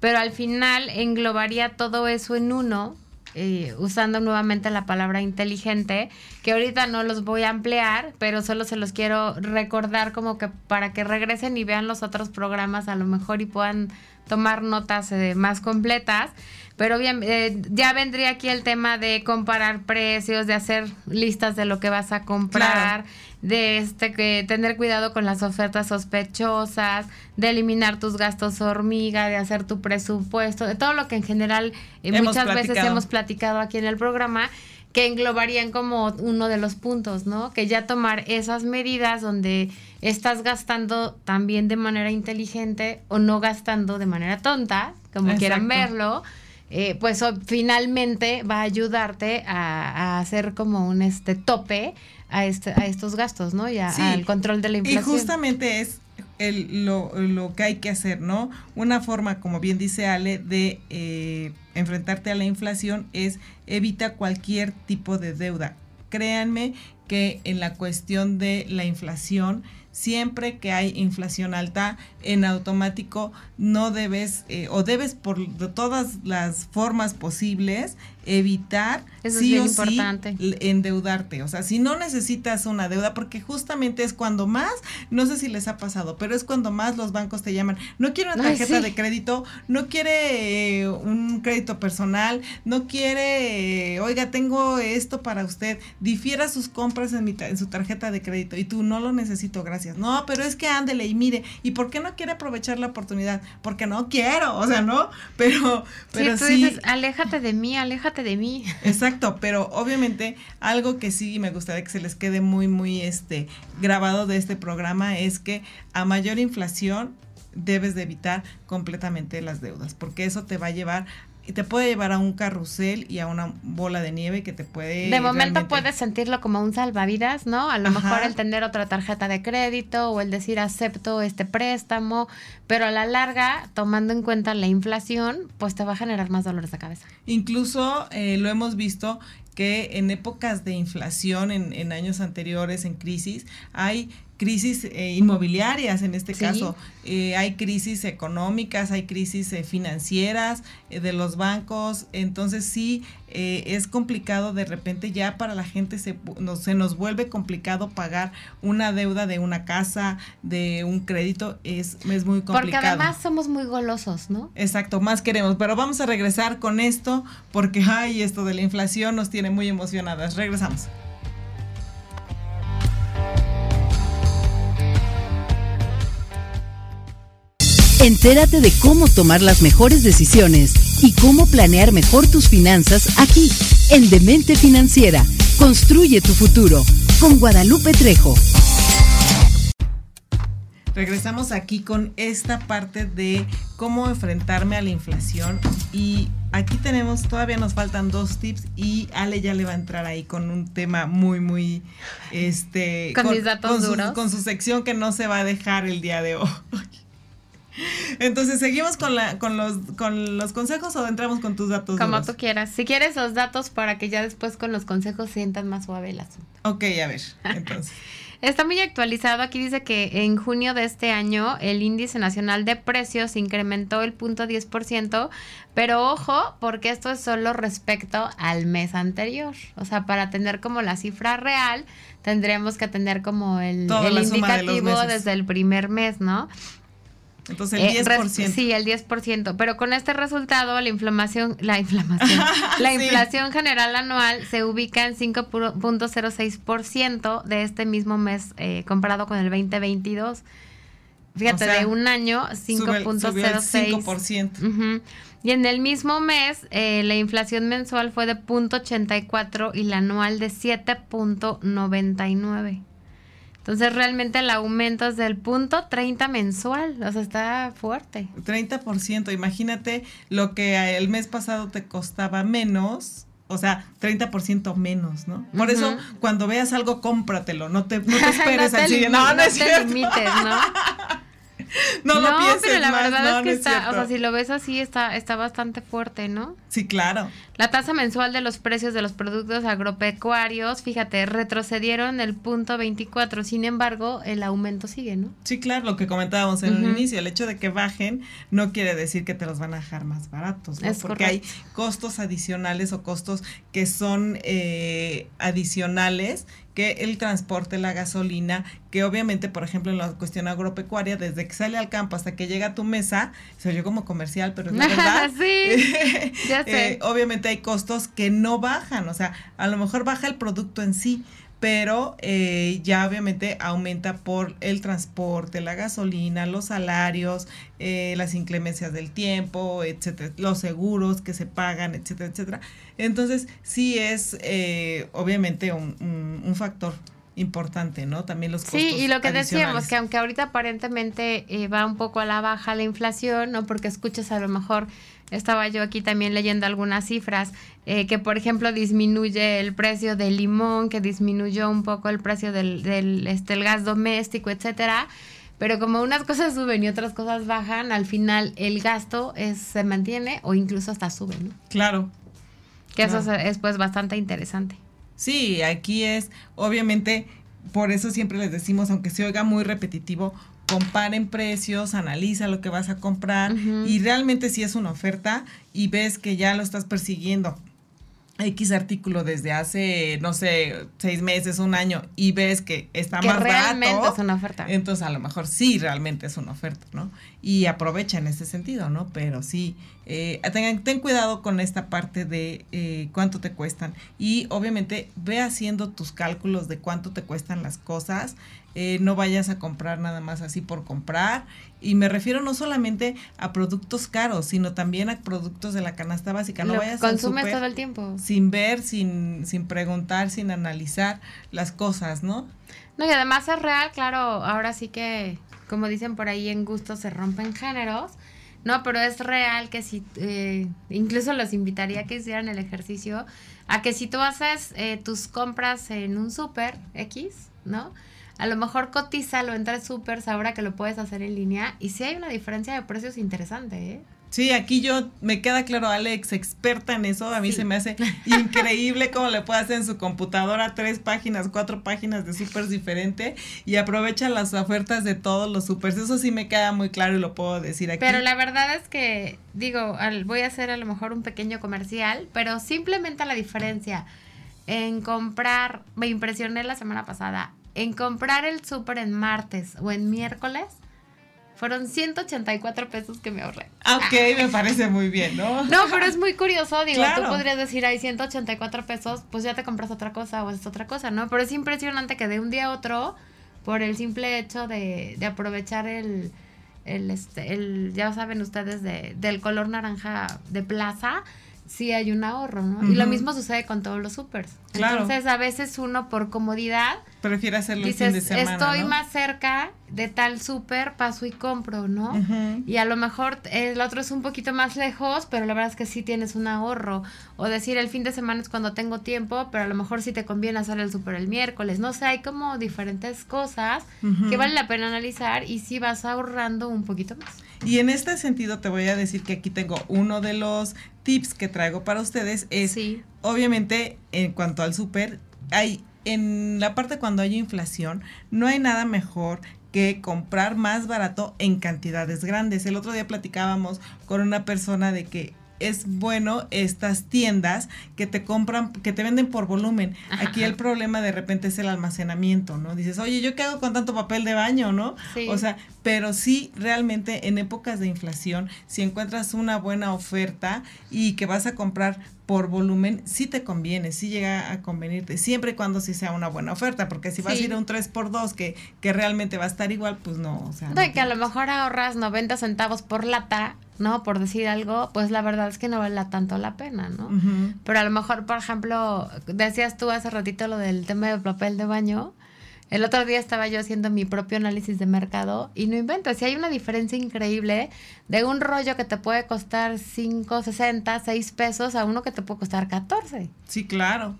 pero al final englobaría todo eso en uno eh, usando nuevamente la palabra inteligente, que ahorita no los voy a emplear, pero solo se los quiero recordar como que para que regresen y vean los otros programas a lo mejor y puedan tomar notas eh, más completas. Pero bien, eh, ya vendría aquí el tema de comparar precios, de hacer listas de lo que vas a comprar, de este que tener cuidado con las ofertas sospechosas, de eliminar tus gastos hormiga, de hacer tu presupuesto, de todo lo que en general eh, muchas veces hemos platicado aquí en el programa que englobarían como uno de los puntos, ¿no? Que ya tomar esas medidas donde estás gastando también de manera inteligente o no gastando de manera tonta, como quieran verlo, eh, pues finalmente va a ayudarte a, hacer como un este tope a, este, a estos gastos, ¿no? Y al control de la inflación. Y justamente es el, lo, lo, que hay que hacer, ¿no? Una forma, como bien dice Ale, de eh, enfrentarte a la inflación es evita cualquier tipo de deuda. Créanme que en la cuestión de la inflación siempre que hay inflación alta, en automático no debes eh, o debes por de todas las formas posibles evitar sí o sí endeudarte. O sea, si no necesitas una deuda, porque justamente es cuando más, no sé si les ha pasado, pero es cuando más los bancos te llaman, no quiere una tarjeta de crédito, no quiere eh, un crédito personal, no quiere, eh, oiga, tengo esto para usted, difiera sus compras en, mi en su tarjeta de crédito y tú no lo necesito, gracias. No, pero es que ándele y mire, ¿y por qué no quiere aprovechar la oportunidad? Porque no quiero, o sea, no, pero, pero sí. Tú dices, aléjate de mí, aléjate de mí. Exacto, pero obviamente algo que sí me gustaría que se les quede muy, muy este, grabado de este programa es que a mayor inflación debes de evitar completamente las deudas, porque eso te va a llevar y te puede llevar a un carrusel y a una bola de nieve que te puede... De momento puedes sentirlo como un salvavidas, ¿no? A lo mejor el tener otra tarjeta de crédito o el decir acepto este préstamo, pero a la larga, tomando en cuenta la inflación, pues te va a generar más dolores de cabeza. Incluso eh, lo hemos visto que en épocas de inflación, en, en años anteriores, en crisis, hay crisis eh, inmobiliarias en este caso, eh, hay crisis económicas, hay crisis eh, financieras de los bancos, entonces sí es complicado de repente ya para la gente se, se nos vuelve complicado pagar una deuda de una casa, de un crédito, es, es muy complicado. Porque además somos muy golosos, ¿no? Exacto, más queremos, pero vamos a regresar con esto porque, ay, esto de la inflación nos tiene muy emocionadas. Regresamos. Entérate de cómo tomar las mejores decisiones y cómo planear mejor tus finanzas aquí, en Demente Financiera. Construye tu futuro con Guadalupe Trejo. Regresamos aquí con esta parte de cómo enfrentarme a la inflación y aquí tenemos, todavía nos faltan dos tips y Ale ya le va a entrar ahí con un tema muy, muy, este... Con, mis datos duros. con su sección que no se va a dejar el día de hoy. Entonces, ¿seguimos con, la, con, los, con los consejos o entramos con tus datos? Como tú quieras. Si quieres los datos para que ya después con los consejos sientan más suave el asunto. Ok, a ver, entonces. Está muy actualizado. Aquí dice que en junio de este año el índice nacional de precios incrementó el punto 10%, pero ojo, porque esto es solo respecto al mes anterior. O sea, para tener como la cifra real, tendríamos que tener como el, el indicativo desde el primer mes, ¿no? Entonces el 10%. Eh, sí, el 10%. Pero con este resultado, la inflamación, la inflamación, la inflación general anual se ubica en 5.06% de este mismo mes eh, comparado con el 2022. Fíjate, de un año, 5.06%. Y en el mismo mes, eh, la inflación mensual fue de 0.84 y la anual de 7.99. Entonces realmente el aumento es del punto 30 mensual, o sea, está fuerte. 30%, imagínate lo que el mes pasado te costaba menos, o sea, 30% menos, ¿no? Por eso, cuando veas algo, cómpratelo, no te, no te esperes así, no, no, te limites, ¿no? no, lo pienses pero la verdad es que está, o sea, si lo ves así, está, está bastante fuerte, ¿no? Sí, claro. La tasa mensual de los precios de los productos agropecuarios, fíjate, retrocedieron el punto 24, sin embargo, el aumento sigue, ¿no? Sí, claro, lo que comentábamos en el inicio, el hecho de que bajen no quiere decir que te los van a dejar más baratos, ¿no? Porque hay costos adicionales o costos que son eh, adicionales que el transporte, la gasolina, que obviamente, por ejemplo, en la cuestión agropecuaria, desde que sale al campo hasta que llega a tu mesa, se oye como comercial, pero es verdad. sí, ya sé. Eh, obviamente hay costos que no bajan, o sea, a lo mejor baja el producto en sí, pero eh, ya obviamente aumenta por el transporte, la gasolina, los salarios, eh, las inclemencias del tiempo, etcétera, los seguros que se pagan, etcétera, etcétera. Entonces, sí es eh, obviamente un, un, factor importante, ¿no? También los costos. Sí, y lo que decíamos, que aunque ahorita aparentemente va un poco a la baja la inflación, ¿no? Porque escuchas a lo mejor estaba yo aquí también leyendo algunas cifras, eh, que por ejemplo disminuye el precio del limón, que disminuyó un poco el precio del, del este, el gas doméstico, etcétera. Pero como unas cosas suben y otras cosas bajan, al final el gasto es, se mantiene o incluso hasta sube, ¿no? Claro. Que eso es, es pues bastante interesante. Sí, aquí es obviamente por eso siempre les decimos, aunque se oiga muy repetitivo, comparen precios, analiza lo que vas a comprar y realmente si es una oferta y ves que ya lo estás persiguiendo X artículo desde hace, no sé, seis meses, un año, y ves que está más realmente es una oferta. Entonces, a lo mejor sí, realmente es una oferta, ¿no? Y aprovecha en ese sentido, ¿no? Pero sí, eh, tengan, ten cuidado con esta parte de eh, cuánto te cuestan. Y obviamente, ve haciendo tus cálculos de cuánto te cuestan las cosas. Eh, no vayas a comprar nada más así por comprar. Y me refiero no solamente a productos caros, sino también a productos de la canasta básica. No vayas consumes todo el tiempo. Sin ver, sin, sin preguntar, sin analizar las cosas, ¿no? No, y además es real, claro, ahora sí que, como dicen por ahí, en gusto se rompen géneros. No, pero es real que si, eh, incluso los invitaría a que hicieran el ejercicio, a que si tú haces eh, tus compras en un súper X, ¿no? a lo mejor cotízalo entre supers ahora que lo puedes hacer en línea y sí hay una diferencia de precios interesante, ¿eh? Sí, aquí yo me queda claro, Alex, experta en eso. A mí se me hace increíble cómo le puede hacer en su computadora tres páginas, cuatro páginas de supers diferente y aprovecha las ofertas de todos los supers. Eso sí me queda muy claro y lo puedo decir aquí. Pero la verdad es que, digo, voy a hacer a lo mejor un pequeño comercial, pero simplemente la diferencia en comprar, me impresioné la semana pasada, en comprar el súper en martes o en miércoles, fueron 184 pesos que me ahorré. Ah, ok, me parece muy bien, ¿no? No, pero es muy curioso, digo, tú podrías decir, hay 184 pesos, pues ya te compras otra cosa o es otra cosa, ¿no? Pero es impresionante que de un día a otro, por el simple hecho de, de aprovechar el, el, este, el, ya saben ustedes, de, del color naranja de plaza, sí hay un ahorro, ¿no? Y lo mismo sucede con todos los supers. Entonces, a veces uno por comodidad prefiere hacerlo el fin de semana, estoy más cerca de tal súper, paso y compro, ¿no? Y a lo mejor el otro es un poquito más lejos, pero la verdad es que sí tienes un ahorro. O decir, el fin de semana es cuando tengo tiempo, pero a lo mejor sí te conviene hacer el súper el miércoles. No sé, hay como diferentes cosas que vale la pena analizar y sí vas ahorrando un poquito más. Y en este sentido te voy a decir que aquí tengo uno de los tips que traigo para ustedes es, obviamente, en cuanto al súper, hay en la parte cuando hay inflación, no hay nada mejor que comprar más barato en cantidades grandes. El otro día platicábamos con una persona de que es bueno estas tiendas que te compran, que te venden por volumen. Aquí el problema de repente es el almacenamiento, ¿no? Dices, oye, ¿yo qué hago con tanto papel de baño, no? O sea, pero sí, realmente en épocas de inflación, si encuentras una buena oferta y que vas a comprar por volumen, sí te conviene, sí llega a convenirte, siempre y cuando sí sea una buena oferta, porque si vas a ir a un 3x2 que, que realmente va a estar igual, pues no, o sea. No, que a lo mejor ahorras 90 centavos por lata, ¿no? Por decir algo, pues la verdad es que no vale tanto la pena, ¿no? Pero a lo mejor, por ejemplo, decías tú hace ratito lo del tema del papel de baño, el otro día estaba yo haciendo mi propio análisis de mercado y no invento, si hay una diferencia increíble de un rollo que te puede costar 5, 60, 6 pesos a uno que te puede costar 14. Sí, claro.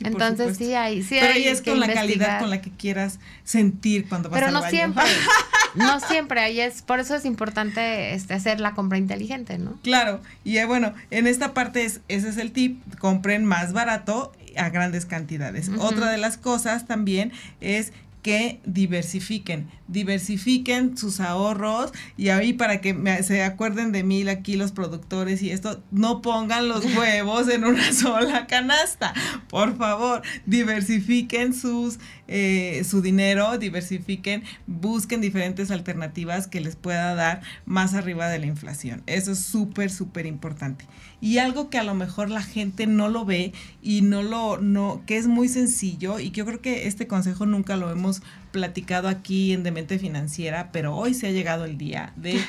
Entonces sí hay, sí Pero ahí es con la calidad con la que quieras sentir cuando vas Pero al no baño. siempre. no siempre, ahí es, por eso es importante este, hacer la compra inteligente, ¿no? Claro, y eh, bueno, en esta parte es, ese es el tip, compren más barato a grandes cantidades. Otra de las cosas también es que diversifiquen, diversifiquen sus ahorros y ahí para que se acuerden de mí aquí los productores y esto, no pongan los huevos en una sola canasta, por favor, diversifiquen sus, eh, su dinero, diversifiquen, busquen diferentes alternativas que les pueda dar más arriba de la inflación. Eso es súper, súper importante. Y algo que a lo mejor la gente no lo ve y no lo, no, que es muy sencillo y que yo creo que este consejo nunca lo hemos platicado aquí en Demente Financiera, pero hoy se ha llegado el día de,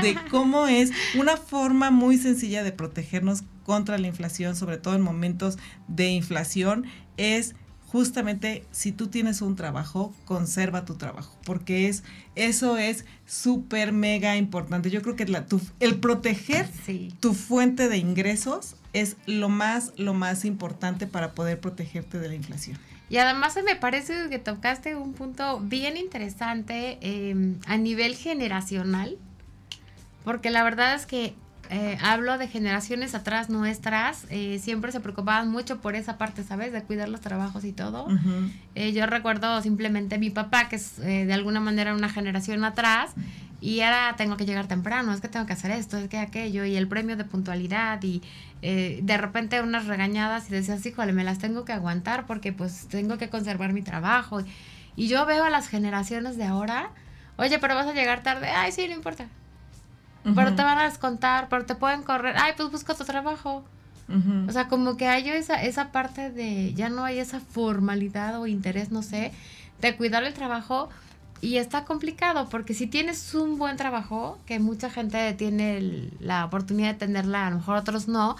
de cómo es una forma muy sencilla de protegernos contra la inflación, sobre todo en momentos de inflación, es justamente si tú tienes un trabajo, conserva tu trabajo, porque es eso es súper mega importante. Yo creo que la, el proteger tu fuente de ingresos es lo más, lo más importante para poder protegerte de la inflación. Y además me parece que tocaste un punto bien interesante em, a nivel generacional, porque la verdad es que eh, hablo de generaciones atrás nuestras, eh, siempre se preocupaban mucho por esa parte, ¿sabes? De cuidar los trabajos y todo. Eh, yo recuerdo simplemente mi papá, que es de alguna manera una generación atrás, y ahora tengo que llegar temprano, es que tengo que hacer esto, es que aquello, y el premio de puntualidad, y de repente unas regañadas y decías, híjole, me las tengo que aguantar porque pues tengo que conservar mi trabajo. Y yo veo a las generaciones de ahora, oye, pero vas a llegar tarde, ay, sí, no importa pero te van a descontar, pero te pueden correr, ay, pues busca tu trabajo. O sea, como que hay esa, esa parte de, ya no hay esa formalidad o interés, no sé, de cuidar el trabajo. Y está complicado porque si tienes un buen trabajo, que mucha gente tiene la oportunidad de tenerla, a lo mejor otros no,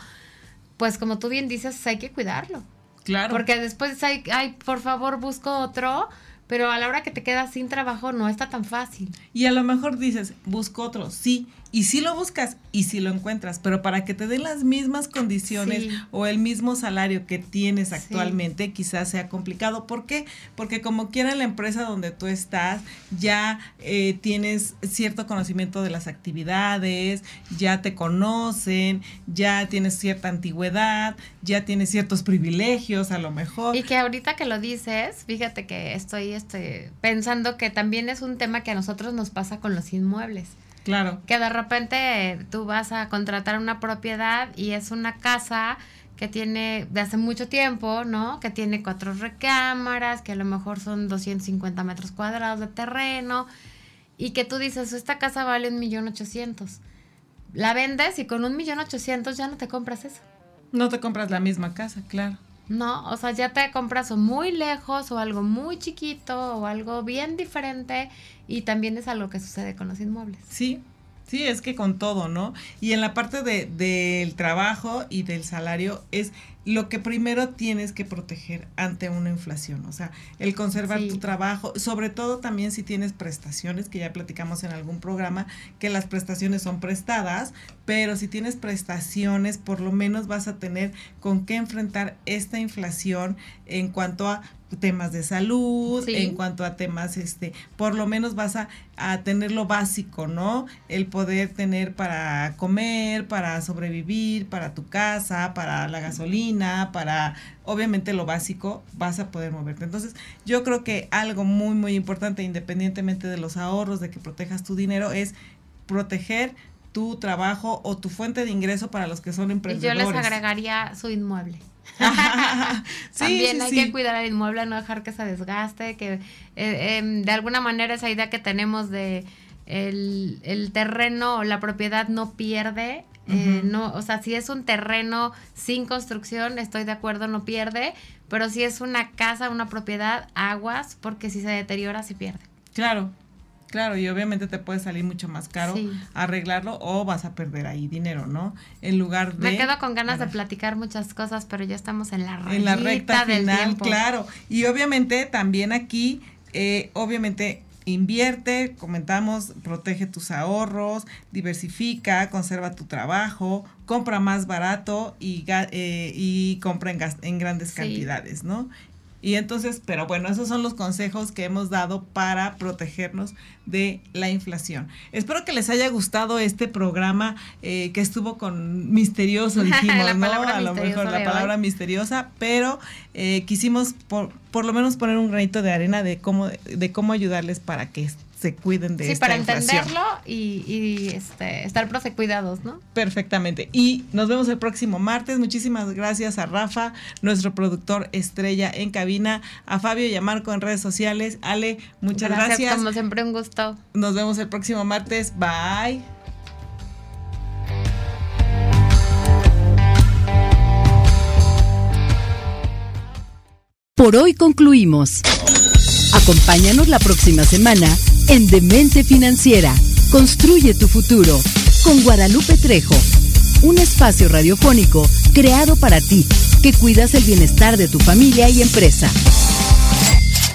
pues como tú bien dices, hay que cuidarlo. Claro. Porque después hay, ay, por favor, busco otro pero a la hora que te quedas sin trabajo no está tan fácil. Y a lo mejor dices, busco otro, sí, y sí lo buscas y sí lo encuentras, pero para que te den las mismas condiciones o el mismo salario que tienes actualmente, quizás sea complicado. ¿Por qué? Porque como quiera la empresa donde tú estás, ya eh, tienes cierto conocimiento de las actividades, ya te conocen, ya tienes cierta antigüedad, ya tienes ciertos privilegios a lo mejor. Y que ahorita que lo dices, fíjate que estoy este, pensando que también es un tema que a nosotros nos pasa con los inmuebles. Claro. Que de repente tú vas a contratar una propiedad y es una casa que tiene de hace mucho tiempo, ¿no? Que tiene cuatro recámaras, que a lo mejor son 250 metros cuadrados de terreno, y que tú dices, esta casa vale un millón ochocientos. La vendes y con un millón ochocientos ya no te compras eso. No te compras la misma casa, claro. No, o sea, ya te compras o muy lejos o algo muy chiquito o algo bien diferente y también es algo que sucede con los inmuebles. Sí, sí, es que con todo, ¿no? Y en la parte de, del trabajo y del salario es lo que primero tienes que proteger ante una inflación, o sea, el conservar tu trabajo, sobre todo también si tienes prestaciones, que ya platicamos en algún programa, que las prestaciones son prestadas, pero si tienes prestaciones, por lo menos vas a tener con qué enfrentar esta inflación en cuanto a temas de salud, en cuanto a temas, este, por lo menos vas a, a, tener lo básico, ¿no? El poder tener para comer, para sobrevivir, para tu casa, para la gasolina, para obviamente lo básico, vas a poder moverte. Entonces, yo creo que algo muy, muy importante, independientemente de los ahorros, de que protejas tu dinero, es proteger tu trabajo o tu fuente de ingreso para los que son emprendedores. Y yo les agregaría su inmueble. También hay que cuidar el inmueble, no dejar que se desgaste, que eh, em, de alguna manera esa idea que tenemos de el, terreno o la propiedad no pierde. Eh, no, o sea, si es un terreno sin construcción, estoy de acuerdo, no pierde, pero si es una casa, una propiedad, aguas, porque si se deteriora, se pierde. Claro, Claro, y obviamente te puede salir mucho más caro arreglarlo o vas a perder ahí dinero, ¿no? En lugar de... Me quedo con ganas de platicar muchas cosas, pero ya estamos en la, en la recta final, claro. Y obviamente también aquí, eh, obviamente invierte, comentamos, protege tus ahorros, diversifica, conserva tu trabajo, compra más barato y, eh, y compra en, en grandes cantidades, ¿no? Y entonces, pero bueno, esos son los consejos que hemos dado para protegernos de la inflación. Espero que les haya gustado este programa eh, que estuvo con misterioso, dijimos, ¿no? A lo mejor la palabra misteriosa, pero eh, quisimos por, por lo menos poner un granito de arena de cómo, de cómo ayudarles para que se cuiden de sí, para entenderlo y, y este, estar profe cuidados, ¿no? Perfectamente. Y nos vemos el próximo martes. Muchísimas gracias a Rafa, nuestro productor estrella en cabina, a Fabio y a Marco en redes sociales. Ale, muchas gracias. Gracias, como siempre, un gusto. Nos vemos el próximo martes. Bye. Por hoy concluimos. Acompáñanos la próxima semana en Demente Financiera. Construye tu futuro con Guadalupe Trejo. Un espacio radiofónico creado para ti que cuidas el bienestar de tu familia y empresa.